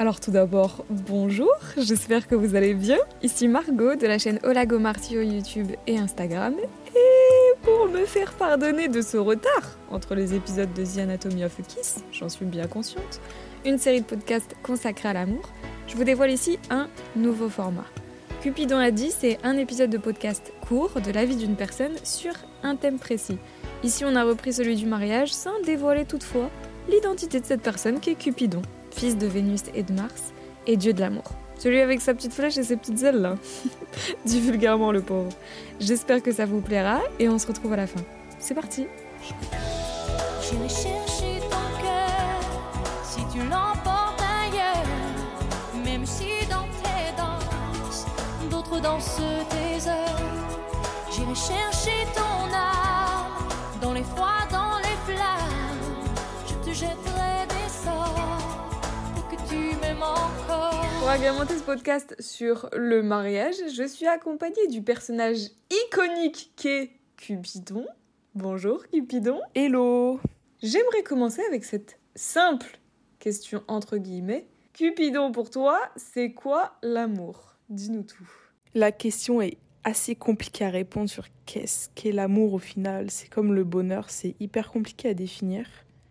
Alors tout d'abord, bonjour, j'espère que vous allez bien. Ici Margot de la chaîne Olago Martio YouTube et Instagram. Et pour me faire pardonner de ce retard entre les épisodes de The Anatomy of a Kiss, j'en suis bien consciente, une série de podcasts consacrée à l'amour, je vous dévoile ici un nouveau format. Cupidon a dit, c'est un épisode de podcast court de la vie d'une personne sur un thème précis. Ici, on a repris celui du mariage sans dévoiler toutefois l'identité de cette personne qui est Cupidon, fils de Vénus et de Mars, et dieu de l'amour. Celui avec sa petite flèche et ses petites ailes là. Dit vulgairement le pauvre. J'espère que ça vous plaira et on se retrouve à la fin. C'est parti dans tes danses. J'irai chercher ton âme dans les froids, agrémenter ce podcast sur le mariage, je suis accompagnée du personnage iconique qu'est Cupidon. Bonjour Cupidon. Hello J'aimerais commencer avec cette simple question entre guillemets. Cupidon, pour toi, c'est quoi l'amour? Dis-nous tout. La question est assez compliquée à répondre sur qu'est-ce qu'est l'amour au final. C'est comme le bonheur, c'est hyper compliqué à définir.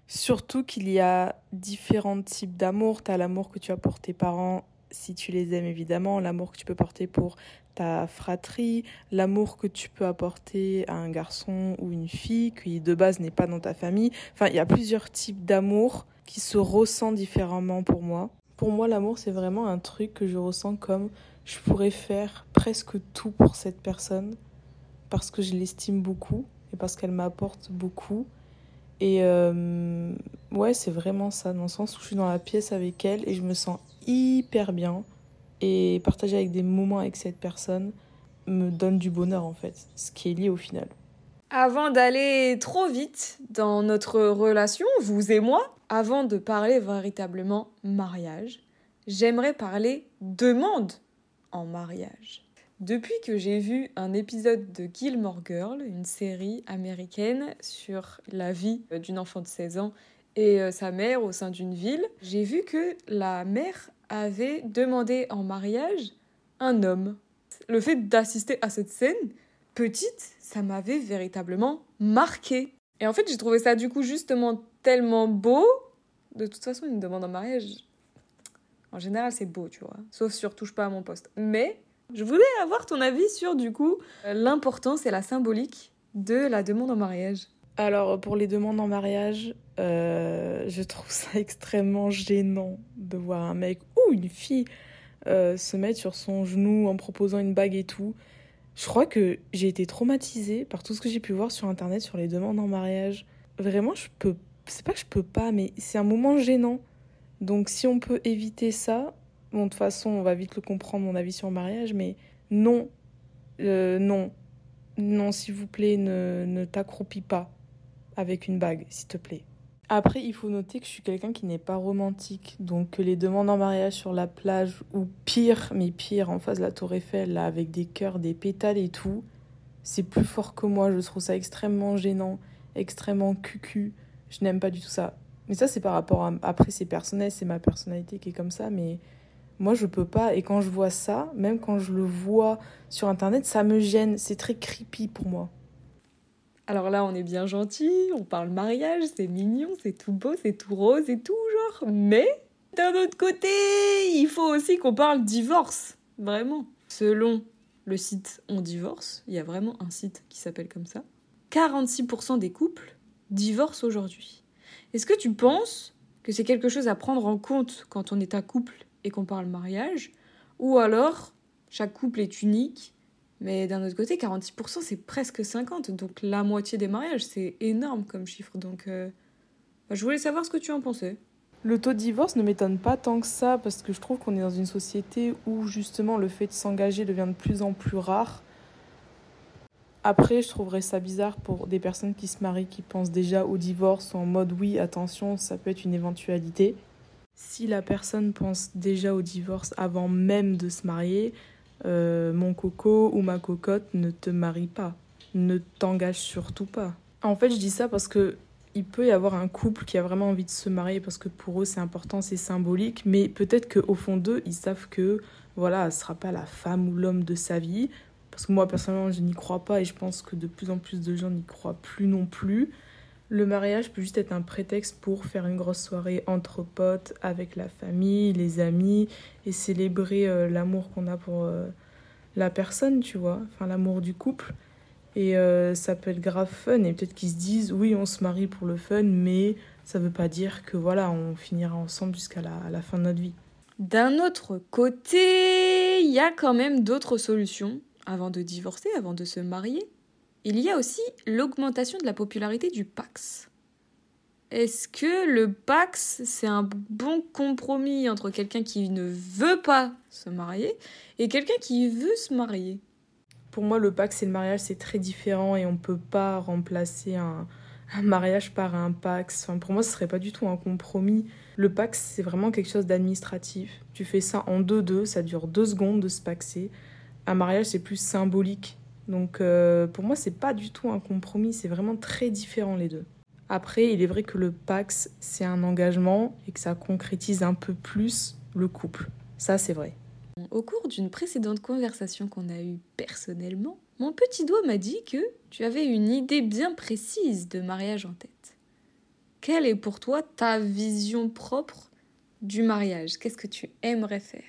Surtout qu'il y a différents types d'amour. Tu as l'amour que tu as pour tes parents, si tu les aimes évidemment, l'amour que tu peux porter pour ta fratrie, l'amour que tu peux apporter à un garçon ou une fille qui de base n'est pas dans ta famille. Enfin, il y a plusieurs types d'amour qui se ressentent différemment pour moi. Pour moi, l'amour, c'est vraiment un truc que je ressens comme je pourrais faire presque tout pour cette personne parce que je l'estime beaucoup et parce qu'elle m'apporte beaucoup. Et euh, ouais, c'est vraiment ça, dans le sens où je suis dans la pièce avec elle et je me sens hyper bien. Et partager avec des moments avec cette personne me donne du bonheur en fait, ce qui est lié au final. Avant d'aller trop vite dans notre relation, vous et moi, avant de parler véritablement mariage, j'aimerais parler demande en mariage. Depuis que j'ai vu un épisode de Gilmore Girl, une série américaine sur la vie d'une enfant de 16 ans et euh, sa mère au sein d'une ville, j'ai vu que la mère avait demandé en mariage un homme. Le fait d'assister à cette scène, petite, ça m'avait véritablement marqué. Et en fait, j'ai trouvé ça du coup justement tellement beau. De toute façon, une demande en mariage, en général, c'est beau, tu vois. Sauf sur touche pas à mon poste. Mais je voulais avoir ton avis sur du coup l'importance et la symbolique de la demande en mariage. Alors, pour les demandes en mariage, euh, je trouve ça extrêmement gênant de voir un mec ou une fille euh, se mettre sur son genou en proposant une bague et tout. Je crois que j'ai été traumatisée par tout ce que j'ai pu voir sur internet sur les demandes en mariage. Vraiment, je peux. C'est pas que je peux pas, mais c'est un moment gênant. Donc, si on peut éviter ça, bon, de toute façon, on va vite le comprendre, mon avis sur le mariage, mais non, euh, non, non, s'il vous plaît, ne, ne t'accroupis pas avec une bague, s'il te plaît. Après, il faut noter que je suis quelqu'un qui n'est pas romantique, donc que les demandes en mariage sur la plage, ou pire, mais pire, en face de la tour Eiffel, là, avec des cœurs, des pétales et tout, c'est plus fort que moi, je trouve ça extrêmement gênant, extrêmement cucu, je n'aime pas du tout ça. Mais ça, c'est par rapport à... Après, c'est personnel, c'est ma personnalité qui est comme ça, mais moi, je peux pas, et quand je vois ça, même quand je le vois sur Internet, ça me gêne, c'est très creepy pour moi. Alors là, on est bien gentil, on parle mariage, c'est mignon, c'est tout beau, c'est tout rose et tout, genre. Mais d'un autre côté, il faut aussi qu'on parle divorce, vraiment. Selon le site On Divorce, il y a vraiment un site qui s'appelle comme ça, 46% des couples divorcent aujourd'hui. Est-ce que tu penses que c'est quelque chose à prendre en compte quand on est un couple et qu'on parle mariage? Ou alors, chaque couple est unique mais d'un autre côté, 46%, c'est presque 50%. Donc la moitié des mariages, c'est énorme comme chiffre. Donc euh, bah, je voulais savoir ce que tu en pensais. Le taux de divorce ne m'étonne pas tant que ça, parce que je trouve qu'on est dans une société où justement le fait de s'engager devient de plus en plus rare. Après, je trouverais ça bizarre pour des personnes qui se marient, qui pensent déjà au divorce, en mode oui, attention, ça peut être une éventualité. Si la personne pense déjà au divorce avant même de se marier, euh, mon coco ou ma cocotte ne te marie pas, ne t'engage surtout pas. En fait, je dis ça parce que il peut y avoir un couple qui a vraiment envie de se marier parce que pour eux c'est important, c'est symbolique, mais peut-être qu'au fond d'eux, ils savent que voilà, ne sera pas la femme ou l'homme de sa vie. Parce que moi personnellement, je n'y crois pas et je pense que de plus en plus de gens n'y croient plus non plus. Le mariage peut juste être un prétexte pour faire une grosse soirée entre potes, avec la famille, les amis, et célébrer euh, l'amour qu'on a pour euh, la personne, tu vois, enfin l'amour du couple. Et euh, ça peut être grave fun, et peut-être qu'ils se disent, oui, on se marie pour le fun, mais ça veut pas dire que voilà, on finira ensemble jusqu'à la fin de notre vie. D'un autre côté, il y a quand même d'autres solutions avant de divorcer, avant de se marier. Il y a aussi l'augmentation de la popularité du Pax. Est-ce que le Pax, c'est un bon compromis entre quelqu'un qui ne veut pas se marier et quelqu'un qui veut se marier? Pour moi, le Pax et le mariage, c'est très différent et on ne peut pas remplacer un, mariage par un Pax. Pour moi, ce serait pas du tout un compromis. Le Pax, c'est vraiment quelque chose d'administratif. Tu fais ça en deux-deux, ça dure deux secondes de se paxer. Un mariage, c'est plus symbolique donc euh, pour moi, c'est pas du tout un compromis, c'est vraiment très différent les deux. Après, il est vrai que le Pax, c'est un engagement et que ça concrétise un peu plus le couple. Ça, c'est vrai. Au cours d'une précédente conversation qu'on a eue personnellement, mon petit doigt m'a dit que tu avais une idée bien précise de mariage en tête. Quelle est pour toi ta vision propre du mariage? Qu'est-ce que tu aimerais faire?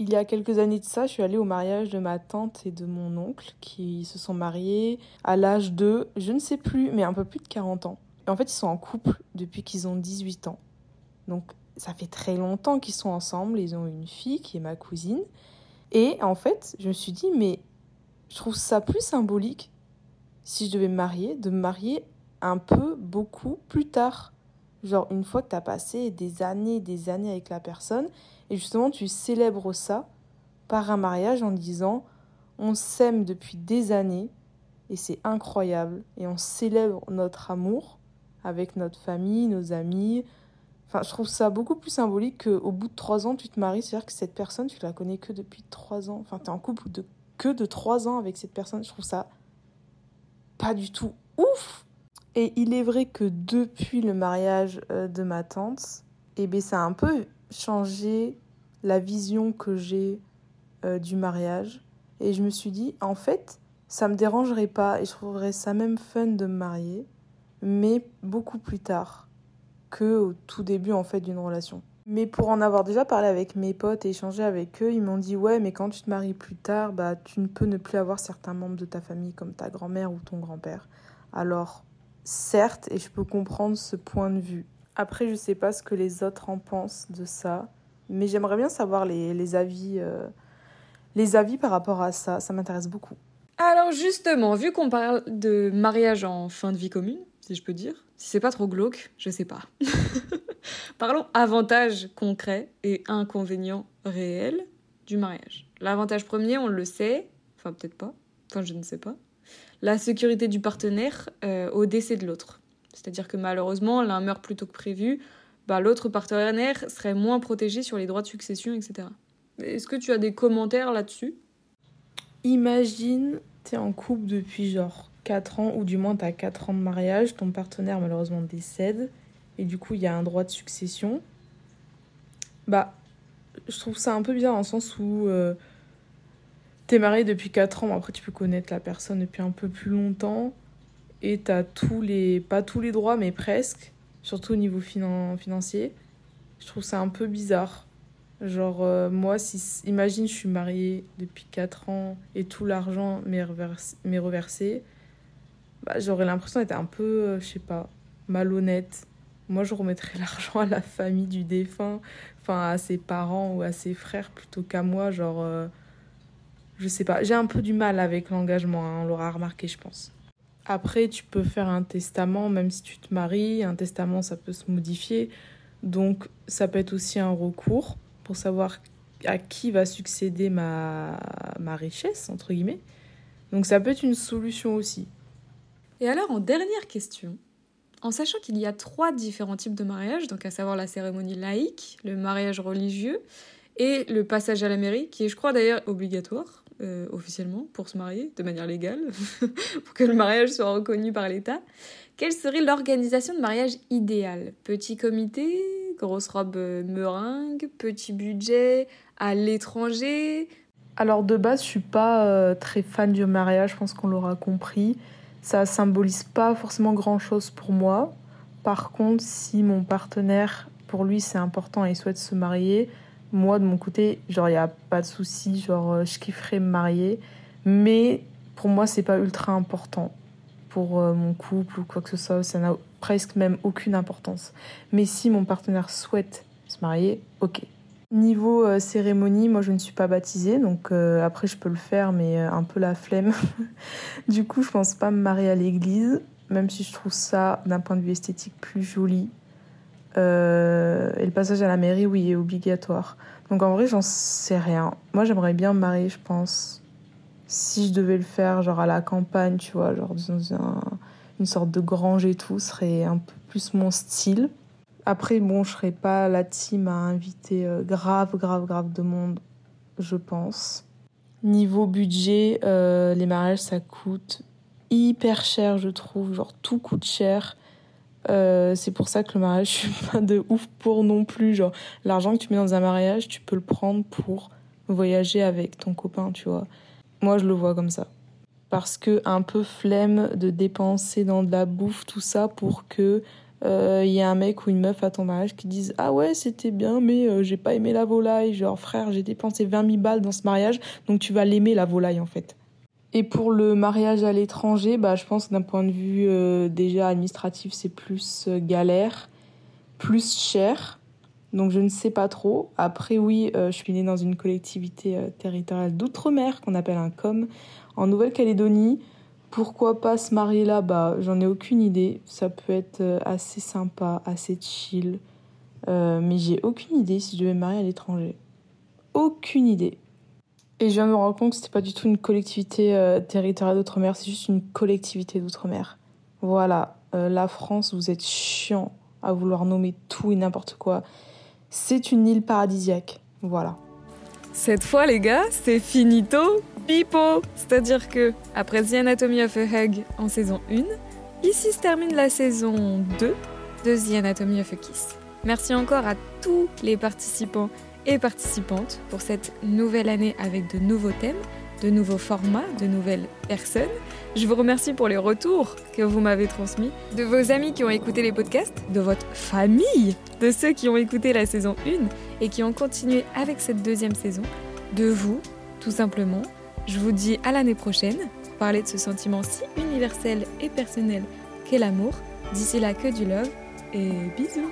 Il y a quelques années de ça, je suis allée au mariage de ma tante et de mon oncle qui se sont mariés à l'âge de, je ne sais plus, mais un peu plus de 40 ans. Et en fait, ils sont en couple depuis qu'ils ont 18 ans. Donc, ça fait très longtemps qu'ils sont ensemble. Ils ont une fille qui est ma cousine. Et en fait, je me suis dit, mais je trouve ça plus symbolique si je devais me marier, de me marier un peu, beaucoup plus tard. Genre, une fois que tu as passé des années, des années avec la personne, et justement, tu célèbres ça par un mariage en disant on s'aime depuis des années et c'est incroyable. Et on célèbre notre amour avec notre famille, nos amis. Enfin, je trouve ça beaucoup plus symbolique qu'au bout de trois ans, tu te maries. C'est-à-dire que cette personne, tu la connais que depuis trois ans. Enfin, tu es en couple de, que de trois ans avec cette personne. Je trouve ça pas du tout ouf. Et il est vrai que depuis le mariage euh, de ma tante, eh bien, ça a un peu changé la vision que j'ai euh, du mariage. Et je me suis dit, en fait, ça me dérangerait pas et je trouverais ça même fun de me marier, mais beaucoup plus tard que au tout début en fait d'une relation. Mais pour en avoir déjà parlé avec mes potes et échangé avec eux, ils m'ont dit ouais, mais quand tu te maries plus tard, bah tu ne peux ne plus avoir certains membres de ta famille comme ta grand-mère ou ton grand-père. Alors certes, et je peux comprendre ce point de vue. Après, je sais pas ce que les autres en pensent de ça, mais j'aimerais bien savoir les, les avis, euh, les avis par rapport à ça. Ça m'intéresse beaucoup. Alors justement, vu qu'on parle de mariage en fin de vie commune, si je peux dire, si c'est pas trop glauque, je sais pas. Parlons avantages concrets et inconvénients réels du mariage. L'avantage premier, on le sait, enfin peut-être pas, enfin je ne sais pas, la sécurité du partenaire euh, au décès de l'autre. C'est-à-dire que malheureusement, l'un meurt plus tôt que prévu, bah, l'autre partenaire serait moins protégé sur les droits de succession, etc. Est-ce que tu as des commentaires là-dessus? Imagine, tu es en couple depuis genre 4 ans, ou du moins tu as 4 ans de mariage, ton partenaire malheureusement décède, et du coup il y a un droit de succession. Bah, je trouve ça un peu bizarre le sens où euh, tu es marié depuis 4 ans, après tu peux connaître la personne depuis un peu plus longtemps, et tu as tous les, pas tous les droits, mais presque, surtout au niveau finan financier. Je trouve ça un peu bizarre. Genre, euh, moi, si, imagine, je suis mariée depuis 4 ans et tout l'argent m'est reversé, reversé bah, j'aurais l'impression d'être un peu, euh, je sais pas, malhonnête. Moi, je remettrais l'argent à la famille du défunt, enfin à ses parents ou à ses frères plutôt qu'à moi. Genre, euh, je sais pas, j'ai un peu du mal avec l'engagement, hein, on l'aura remarqué, je pense. Après, tu peux faire un testament, même si tu te maries. Un testament, ça peut se modifier. Donc, ça peut être aussi un recours pour savoir à qui va succéder ma, ma richesse, entre guillemets. Donc, ça peut être une solution aussi. Et alors, en dernière question, en sachant qu'il y a trois différents types de mariage, donc à savoir la cérémonie laïque, le mariage religieux et le passage à la mairie, qui est, je crois d'ailleurs, obligatoire. Euh, officiellement pour se marier de manière légale, pour que le mariage soit reconnu par l'État. Quelle serait l'organisation de mariage idéale? Petit comité, grosse robe euh, meringue, petit budget, à l'étranger? Alors de base, je suis pas euh, très fan du mariage, je pense qu'on l'aura compris. Ça symbolise pas forcément grand-chose pour moi. Par contre, si mon partenaire, pour lui, c'est important et il souhaite se marier, moi, de mon côté, genre, il n'y a pas de souci, genre, euh, je kifferais me marier. Mais pour moi, c'est pas ultra important pour euh, mon couple ou quoi que ce soit. Ça n'a presque même aucune importance. Mais si mon partenaire souhaite se marier, ok. Niveau euh, cérémonie, moi je ne suis pas baptisée, donc après je peux le faire, mais un peu la flemme. du coup, je pense pas me marier à l'église, même si je trouve ça d'un point de vue esthétique plus joli. Euh, et le passage à la mairie, oui, est obligatoire. Donc en vrai, j'en sais rien. Moi, j'aimerais bien me marier, je pense. Si je devais le faire, genre à la campagne, tu vois, genre dans un, une sorte de grange et tout, serait un peu plus mon style. Après, bon, je serais pas la team à inviter euh, grave, grave, grave de monde, je pense. Niveau budget, euh, les mariages, ça coûte hyper cher, je trouve. Genre, tout coûte cher. Euh, c'est pour ça que le mariage, je suis pas de ouf pour non plus. Genre, l'argent que tu mets dans un mariage, tu peux le prendre pour voyager avec ton copain, tu vois. Moi, je le vois comme ça. Parce que un peu flemme de dépenser dans de la bouffe, tout ça, pour que il euh, y ait un mec ou une meuf à ton mariage qui dise Ah ouais, c'était bien, mais euh, j'ai pas aimé la volaille. Genre, frère, j'ai dépensé 20 000 balles dans ce mariage, donc tu vas l'aimer, la volaille, en fait. Et pour le mariage à l'étranger, bah, je pense d'un point de vue euh, déjà administratif, c'est plus euh, galère, plus cher. Donc je ne sais pas trop. Après oui, euh, je suis née dans une collectivité territoriale d'outre-mer qu'on appelle un COM en Nouvelle-Calédonie. Pourquoi pas se marier là? Bah j'en ai aucune idée. Ça peut être assez sympa, assez chill. mais j'ai aucune idée si je devais me marier à l'étranger. Aucune idée. Et je viens de me rendre compte que c'était pas du tout une collectivité euh, territoriale d'outre-mer, c'est juste une collectivité d'outre-mer. Voilà, euh, la France, vous êtes chiant à vouloir nommer tout et n'importe quoi. C'est une île paradisiaque. Voilà. Cette fois, les gars, c'est finito, pipo. C'est-à-dire que, après The Anatomy of a Hug en saison 1, ici se termine la saison 2 de The Anatomy of a Kiss. Merci encore à tous les participants et participantes pour cette nouvelle année avec de nouveaux thèmes, de nouveaux formats, de nouvelles personnes. Je vous remercie pour les retours que vous m'avez transmis, de vos amis qui ont écouté les podcasts, de votre famille, de ceux qui ont écouté la saison 1 et qui ont continué avec cette deuxième saison, de vous, tout simplement. Je vous dis à l'année prochaine pour parler de ce sentiment si universel et personnel qu'est l'amour. D'ici là, que du love et bisous